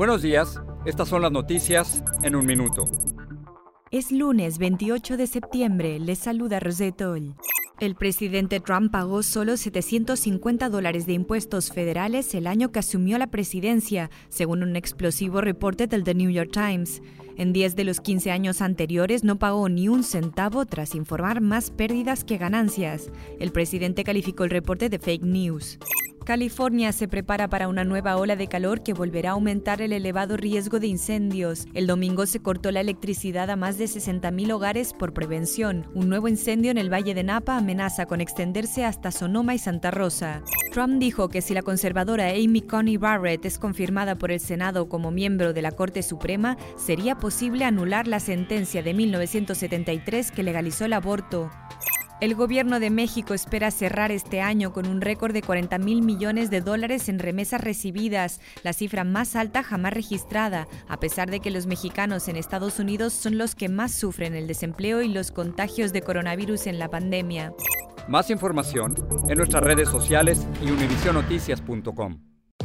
Buenos días, estas son las noticias en un minuto. Es lunes 28 de septiembre, les saluda Rosetol. El presidente Trump pagó solo 750 dólares de impuestos federales el año que asumió la presidencia, según un explosivo reporte del The New York Times. En 10 de los 15 años anteriores no pagó ni un centavo tras informar más pérdidas que ganancias. El presidente calificó el reporte de fake news. California se prepara para una nueva ola de calor que volverá a aumentar el elevado riesgo de incendios. El domingo se cortó la electricidad a más de 60.000 hogares por prevención. Un nuevo incendio en el Valle de Napa amenaza con extenderse hasta Sonoma y Santa Rosa. Trump dijo que si la conservadora Amy Coney Barrett es confirmada por el Senado como miembro de la Corte Suprema, sería posible anular la sentencia de 1973 que legalizó el aborto. El gobierno de México espera cerrar este año con un récord de 40 mil millones de dólares en remesas recibidas, la cifra más alta jamás registrada, a pesar de que los mexicanos en Estados Unidos son los que más sufren el desempleo y los contagios de coronavirus en la pandemia. Más información en nuestras redes sociales y univisionoticias.com.